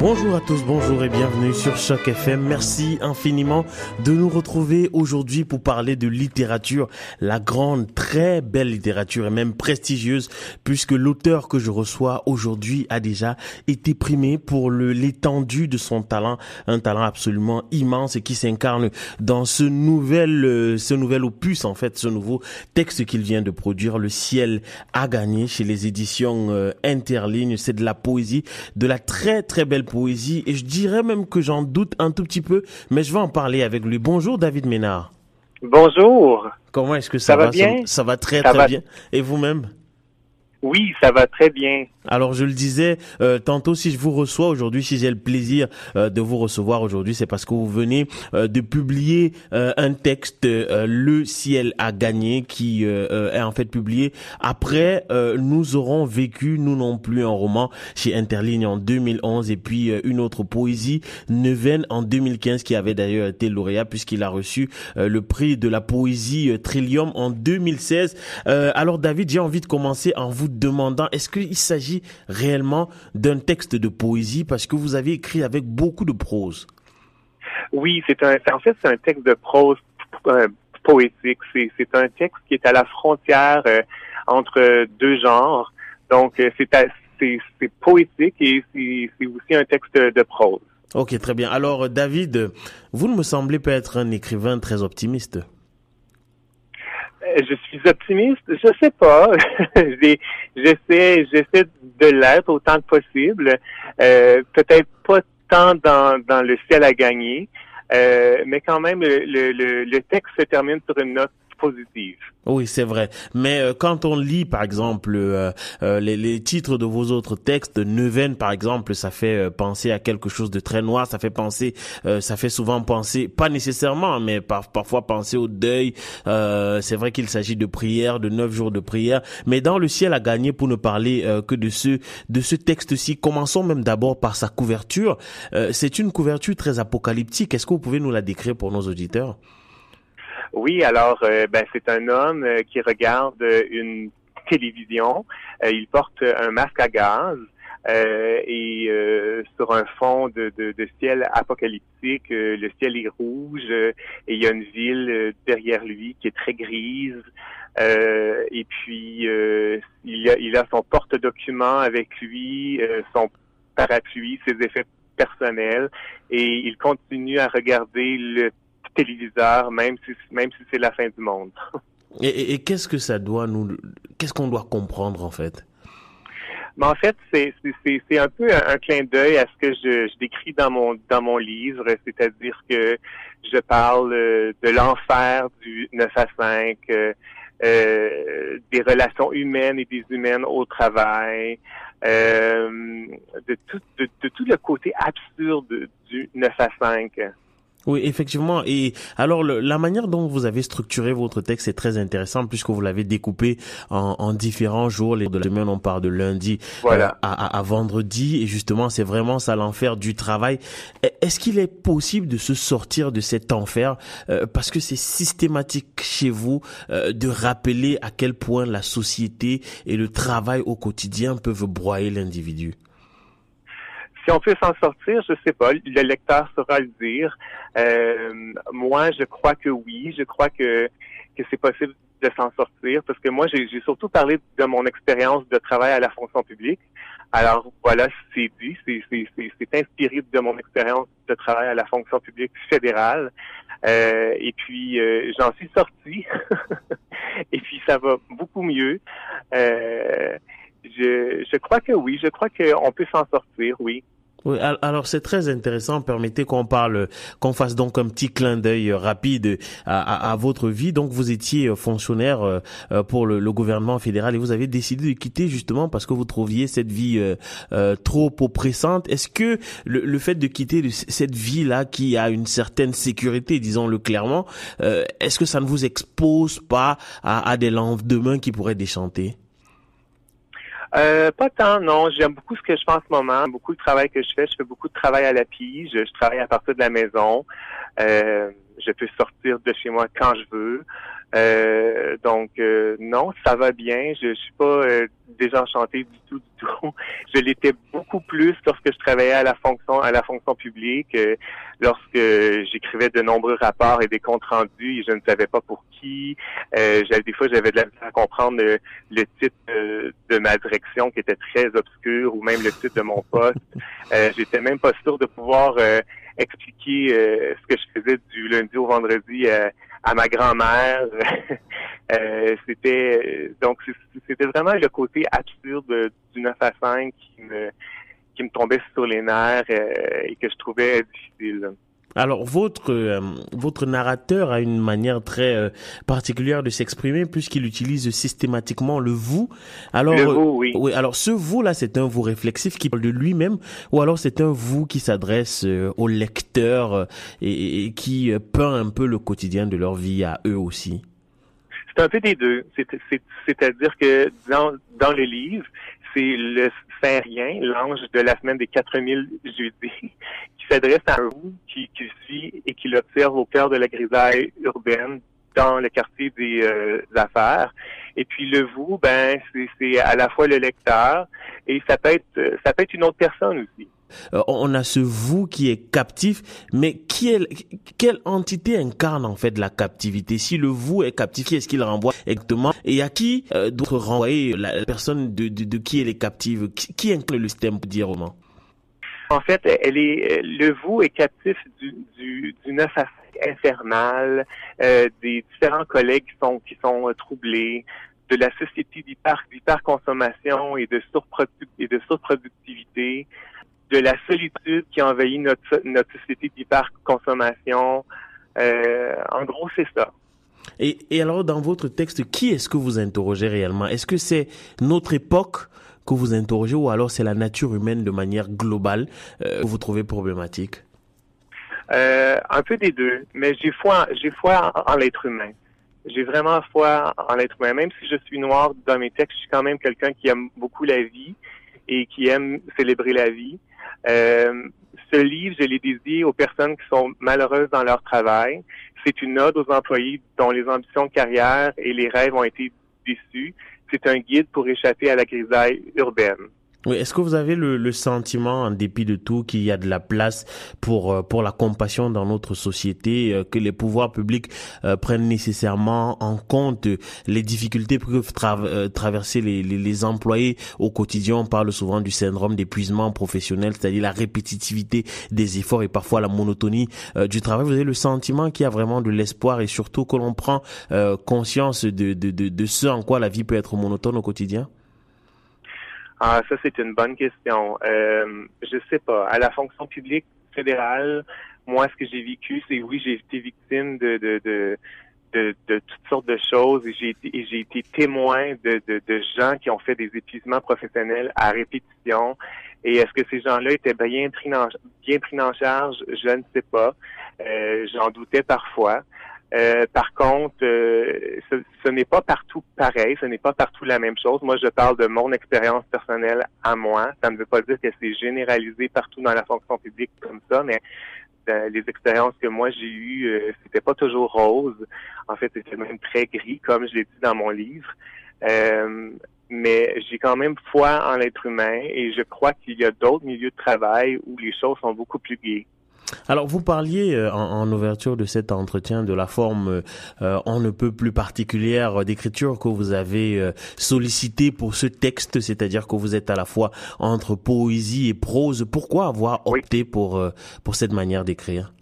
Bonjour à tous, bonjour et bienvenue sur Choc FM. Merci infiniment de nous retrouver aujourd'hui pour parler de littérature, la grande, très belle littérature et même prestigieuse, puisque l'auteur que je reçois aujourd'hui a déjà été primé pour l'étendue de son talent, un talent absolument immense et qui s'incarne dans ce nouvel, euh, ce nouvel opus en fait, ce nouveau texte qu'il vient de produire, Le ciel a gagné chez les éditions euh, Interligne. C'est de la poésie, de la très très belle poésie et je dirais même que j'en doute un tout petit peu, mais je vais en parler avec lui. Bonjour David Ménard. Bonjour. Comment est-ce que ça, va, bien? Ça, va très très bien. Et vous-même? Oui, ça va très bien. Alors je le disais euh, tantôt, si je vous reçois aujourd'hui, si j'ai le plaisir euh, de vous recevoir aujourd'hui, c'est parce que vous venez euh, de publier un texte, Le ciel a gagné, qui est en fait publié après Nous aurons vécu, nous non plus, un roman chez Interligne en 2011 et puis une autre poésie, Neuvaine en 2015, qui avait d'ailleurs été lauréat puisqu'il a reçu le prix de la poésie Trillium en 2016. alors David, j'ai envie de commencer en vous demandant, est-ce qu'il s'agit réellement d'un texte de poésie? Parce que vous avez écrit avec beaucoup de prose. Oui, c'est un, en fait, c'est un texte de prose euh, poétique. C'est, un texte qui est à la frontière euh, entre deux genres. Donc, euh, c'est, poétique et c'est aussi un texte de prose. Ok, très bien. Alors, David, vous ne me semblez pas être un écrivain très optimiste. Je suis optimiste, je sais pas. j'essaie, j'essaie de l'être autant que possible. Euh, peut-être pas tant dans, dans le ciel à gagner, euh, mais quand même le, le, le texte se termine sur une note Oui, c'est vrai. Mais euh, quand on lit, par exemple, euh, euh, les, les, titres de vos autres textes, Neuvaine, par exemple, ça fait penser à quelque chose de très noir. Ça fait penser, ça fait souvent penser, pas nécessairement, mais par, parfois penser au deuil. c'est vrai qu'il s'agit de prière, de neuf jours de prière. Mais dans le ciel à gagner, pour ne parler que de ce de ce texte-ci, commençons même d'abord par sa couverture. c'est une couverture très apocalyptique. Est-ce que vous pouvez nous la décrire pour nos auditeurs? Oui, alors euh, ben, c'est un homme euh, qui regarde euh, une télévision. il porte un masque à gaz. et sur un fond de, de, de ciel apocalyptique, le ciel est rouge et il y a une ville derrière lui qui est très grise. et puis il, a, il a son porte-document avec lui, son parapluie, ses effets personnels, et il continue à regarder le téléviseur, même si, même si c'est la fin du monde. et, qu'est-ce que ça doit nous, qu'est-ce qu'on doit comprendre en fait? Mais en fait, c'est, un peu un, clin d'œil à ce que je, je, décris dans mon dans mon livre, c'est-à-dire que je parle euh, de l'enfer du 9 à 5, euh, euh, des relations humaines et des humaines au travail, de, tout, de, de, tout le côté absurde du 9 à 5. Oui, effectivement. Et alors, la manière dont vous avez structuré votre texte est très intéressant puisque vous l'avez découpé en, en, différents jours. Les de la semaine, on part de lundi voilà. Euh, à, à, vendredi. Et justement, c'est vraiment ça l'enfer du travail. Est-ce qu'il est possible de se sortir de cet enfer euh, parce que c'est systématique chez vous euh, de rappeler à quel point la société et le travail au quotidien peuvent broyer l'individu? Si on peut s'en sortir, je sais pas, le lecteur saura le dire. Euh, moi, je crois que oui, je crois que, que c'est possible de s'en sortir parce que moi, j'ai surtout parlé de mon expérience de travail à la fonction publique. Alors voilà, c'est dit, c'est inspiré de mon expérience de travail à la fonction publique fédérale. Euh, et puis euh, j'en suis sorti. et puis ça va beaucoup mieux. Euh, je, je crois que oui, je crois qu'on peut s'en sortir, oui. Oui, alors c'est très intéressant. Permettez qu'on parle, qu'on fasse donc un petit clin d'œil rapide à, à, votre vie. Donc vous étiez fonctionnaire euh, pour le, le, gouvernement fédéral et vous avez décidé de quitter justement parce que vous trouviez cette vie euh, euh, trop oppressante. Est-ce que le, le, fait de quitter cette vie-là qui a une certaine sécurité, disons-le clairement, est-ce que ça ne vous expose pas à, à des lendemains qui pourraient déchanter? Euh, pas tant, non. J'aime beaucoup ce que je fais en ce moment, beaucoup le travail que je fais. Je fais beaucoup de travail à la pige. Je, travaille à partir de la maison. Euh, je peux sortir de chez moi quand je veux. Euh, donc euh, non, ça va bien. Je, suis pas euh, désenchanté du tout, du tout. Je l'étais beaucoup plus lorsque je travaillais à la fonction à la fonction publique, lorsque j'écrivais de nombreux rapports et des comptes rendus et je ne savais pas pour qui. des fois, j'avais de la à comprendre le, titre de ma direction qui était très obscur ou même le titre de mon poste. J'étais même pas sûr de pouvoir expliquer ce que je faisais du lundi au vendredi à ma grand-mère. euh, c'était donc c'était vraiment le côté absurde du 9 à 5 qui me qui me tombait sur les nerfs euh, et que je trouvais difficile. Alors votre euh, votre narrateur a une manière très euh, particulière de s'exprimer puisqu'il utilise systématiquement le vous. Alors le vous, oui. oui. Alors ce vous là, c'est un vous réflexif qui parle de lui-même ou alors c'est un vous qui s'adresse au lecteur et, et, qui peint un peu le quotidien de leur vie à eux aussi? C'est un peu des deux. C'est-à-dire que dans dans le livre, c'est le rien, l'ange de la semaine des 4000 jeudis, qui s'adresse à vous, qui, qui suit et qui l'observe au cœur de la grisaille urbaine dans le quartier des euh, affaires. Et puis le vous, ben, c'est à la fois le lecteur et ça peut être ça peut être une autre personne aussi. Euh, on a ce vous qui est captif, mais quelle entité incarne en fait la captivité? Si le vous est captif, qui est-ce qu'il renvoie exactement? Et à qui euh, d'autres renvoyer la personne de, qui elle est captive? Qui, qui inclut le système pour dire En fait, le vous est captif du, du, du 9 à infernal, euh, des différents collègues qui sont euh, troublés, de la société d'hyper-consommation et de surproductivité, de la solitude qui envahit notre, notre société d'hyperconsommation. Euh, en gros, c'est ça. Et, et alors, dans votre texte, qui est-ce que vous interrogez réellement? Est-ce que c'est notre époque que vous interrogez ou alors c'est la nature humaine de manière globale euh, que vous trouvez problématique? Euh, Un peu des deux, mais j'ai foi, j'ai foi en, en l'être humain. J'ai vraiment foi en l'être humain. Même si je suis noir dans mes textes, je suis quand même quelqu'un qui aime beaucoup la vie et qui aime célébrer la vie. Euh, ce livre, je l'ai dédié aux personnes qui sont malheureuses dans leur travail. C'est une ode aux employés dont les ambitions de carrière et les rêves ont été déçus. C'est un guide pour échapper à la grisaille urbaine. Oui, est-ce que vous avez le, sentiment, en dépit de tout, qu'il y a de la place pour euh, pour la compassion dans notre société, euh, que les pouvoirs publics euh, prennent nécessairement en compte les difficultés que peuvent traverser les, employés au quotidien? On parle souvent du syndrome d'épuisement professionnel, c'est-à-dire la répétitivité des efforts et parfois la monotonie du travail. Vous avez le sentiment qu'il y a vraiment de l'espoir et surtout que l'on prend conscience de, de, de ce en quoi la vie peut être monotone au quotidien? Ah, ça, c'est une bonne question. Euh, je sais pas. À la fonction publique fédérale, moi, ce que j'ai vécu, c'est oui, j'ai été victime de, de, de, de, toutes sortes de choses et j'ai été, j'ai été témoin de, de, de, gens qui ont fait des épuisements professionnels à répétition. Et est-ce que ces gens-là étaient bien pris en, bien pris en charge? Je ne sais pas. Euh, j'en doutais parfois. Euh, par contre, euh, ce, n'est pas partout pareil, ce n'est pas partout la même chose. Moi, je parle de mon expérience personnelle à moi. Ça ne veut pas dire que c'est généralisé partout dans la fonction publique comme ça, mais euh, les expériences que moi j'ai eues, c'était pas toujours rose. En fait, c'était même très gris, comme je l'ai dit dans mon livre. mais j'ai quand même foi en l'être humain et je crois qu'il y a d'autres milieux de travail où les choses sont beaucoup plus gaies. Alors vous parliez euh, en, ouverture de cet entretien de la forme euh, on ne peut plus particulière d'écriture que vous avez euh, sollicité pour ce texte, c'est-à-dire que vous êtes à la fois entre poésie et prose. Pourquoi avoir opté pour pour cette manière d'écrire?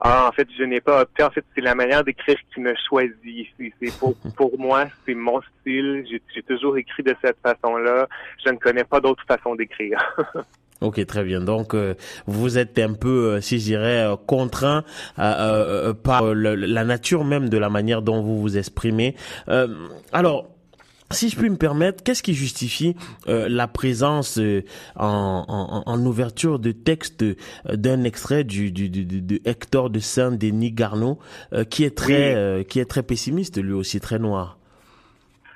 Ah, en fait, je n'ai pas opté. En fait, c'est la manière d'écrire qui me choisit. C'est pour, pour moi, c'est mon style. J'ai toujours écrit de cette façon-là. Je ne connais pas d'autre façon d'écrire. Ok, très bien. Donc, euh, vous êtes un peu, euh, si je dirais, euh, contraint par la nature même de la manière dont vous vous exprimez. alors, si je puis me permettre, qu'est-ce qui justifie la présence en, en, ouverture de texte d'un extrait du, du, du, de Hector de Saint-Denis Garneau, qui est très, qui est très pessimiste, lui aussi très noir?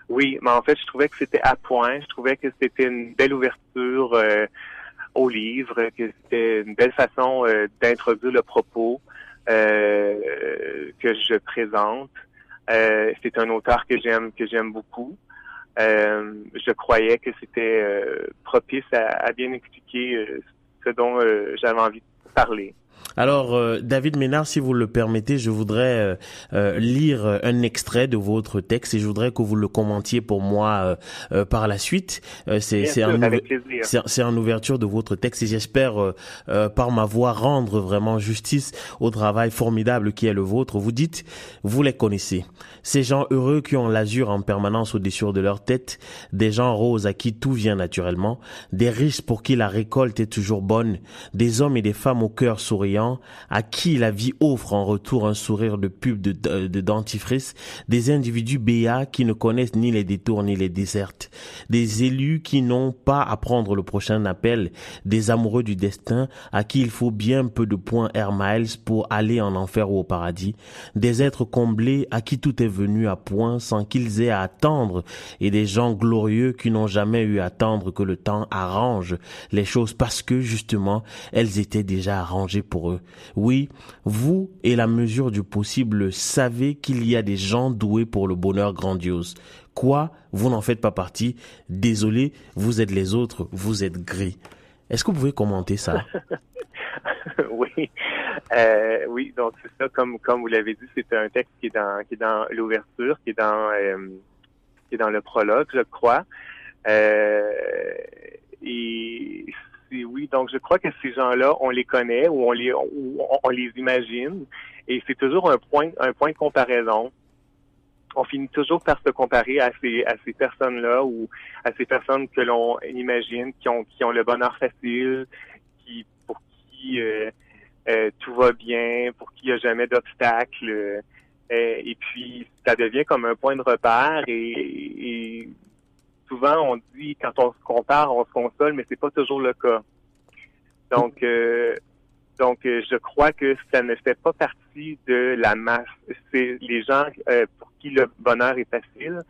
Oui, mais en fait, je trouvais que c'était à point. Je trouvais que c'était une belle ouverture au livre, que c'était une belle façon euh, d'introduire le propos euh, que je présente. Euh, c'est un auteur que j'aime que j'aime beaucoup. Euh, je croyais que c'était propice à, à, bien expliquer ce dont j'avais envie de parler. Alors, euh, David Ménard, si vous le permettez, je voudrais euh, euh, lire un extrait de votre texte et je voudrais que vous le commentiez pour moi par la suite. c'est un c'est en ouverture de votre texte et j'espère par ma voix rendre vraiment justice au travail formidable qui est le vôtre. Vous dites, vous les connaissez, ces gens heureux qui ont l'azur en permanence au-dessus de leur tête, des gens roses à qui tout vient naturellement, des riches pour qui la récolte est toujours bonne, des hommes et des femmes au cœur souriant à qui la vie offre en retour un sourire de pub de, de, dentifrice, des individus béats qui ne connaissent ni les détours ni les désertes, des élus qui n'ont pas à prendre le prochain appel, des amoureux du destin à qui il faut bien peu de points Air Miles pour aller en enfer ou au paradis, des êtres comblés à qui tout est venu à point sans qu'ils aient à attendre, et des gens glorieux qui n'ont jamais eu à attendre que le temps arrange les choses parce que justement elles étaient déjà arrangées pour oui, vous et la mesure du possible savez qu'il y a des gens doués pour le bonheur grandiose. Quoi Vous n'en faites pas partie. Désolé, vous êtes les autres, vous êtes gris. Est-ce que vous pouvez commenter ça? Oui, euh, oui. Donc c'est ça, comme vous l'avez dit, c'est un texte qui est dans l'ouverture, qui est dans euh, qui est dans le prologue, je crois. Euh, et oui. Donc, je crois que ces gens-là, on les connaît ou on les, on, les imagine, et c'est toujours un point, un point de comparaison. On finit toujours par se comparer à ces, à ces personnes-là ou à ces personnes que l'on imagine qui ont, qui ont le bonheur facile, qui, pour qui euh, euh, tout va bien, pour qui il n'y a jamais d'obstacles. Euh, et puis, ça devient comme un point de repère et souvent on dit quand on se compare, on se console, mais c'est pas toujours le cas. Donc, euh, donc, euh, je crois que ça ne fait pas partie de la masse. C'est les gens euh, pour qui le bonheur est facile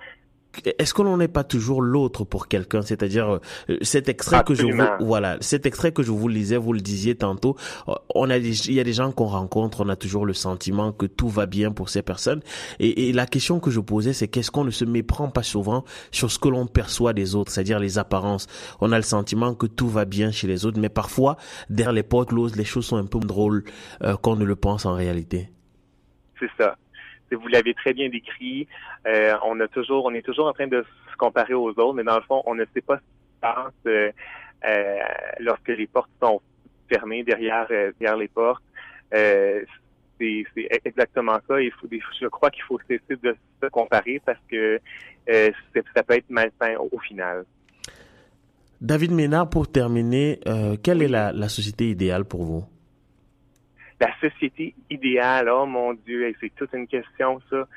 est-ce que l'on n'est pas toujours l'autre pour quelqu'un? C'est-à-dire euh, cet extrait que je vous voilà, cet extrait que je vous lisais, vous le disiez tantôt. Euh, on a il y a des gens qu'on rencontre, on a toujours le sentiment que tout va bien pour ces personnes. Et, et la question que je posais, c'est qu'est-ce qu'on ne se méprend pas souvent sur ce que l'on perçoit des autres, c'est-à-dire les apparences. On a le sentiment que tout va bien chez les autres, mais parfois derrière les portes closes, les choses sont un peu drôles euh, qu'on ne le pense en réalité. C'est ça vous l'avez très bien décrit. Euh, on a toujours, on est toujours en train de se comparer aux autres, mais dans le fond, on ne sait pas ce qui se passe euh, euh, lorsque les portes sont fermées derrière, derrière les portes. c'est exactement ça. Il faut, je crois qu'il faut cesser de se comparer parce que ça peut être malsain au, final. David Ménard, pour terminer, quelle est la, la société idéale pour vous? La société idéale, oh mon Dieu, c'est toute une question ça.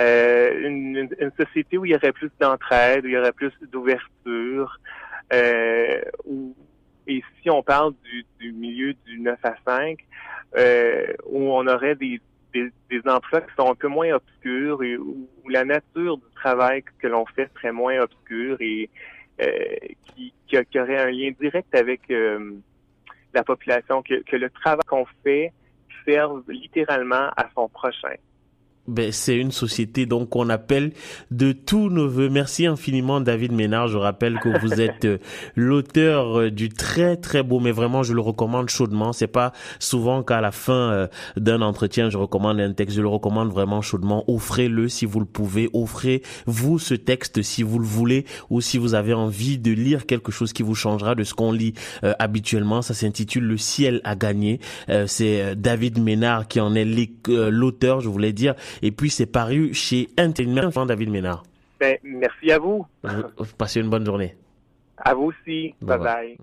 Euh, une, société où il y aurait plus d'entraide, où il y aurait plus d'ouverture, euh, où, et si on parle du, du, milieu du 9 à 5, euh, où on aurait des, des, emplois qui sont un peu moins obscurs et où, la nature du travail que l'on fait serait moins obscure et euh, qui, qui, aurait un lien direct avec euh, la population, que, que le travail qu'on fait serve littéralement à son prochain ben, c'est une société donc qu'on appelle de tous nos voeux. Merci infiniment David Ménard. Je rappelle que vous êtes euh, l'auteur euh, du très très beau, mais vraiment je le recommande chaudement. C'est pas souvent qu'à la fin euh, d'un entretien je recommande un texte. Je le recommande vraiment chaudement. Offrez-le si vous le pouvez. Offrez-vous ce texte si vous le voulez ou si vous avez envie de lire quelque chose qui vous changera de ce qu'on lit habituellement. Ça s'intitule Le ciel a gagné. c'est David Ménard qui en est l'auteur. Je voulais dire et puis, c'est paru chez Internet, David Ménard. Ben, merci à vous. Passez une bonne journée. À vous aussi. bye. bye.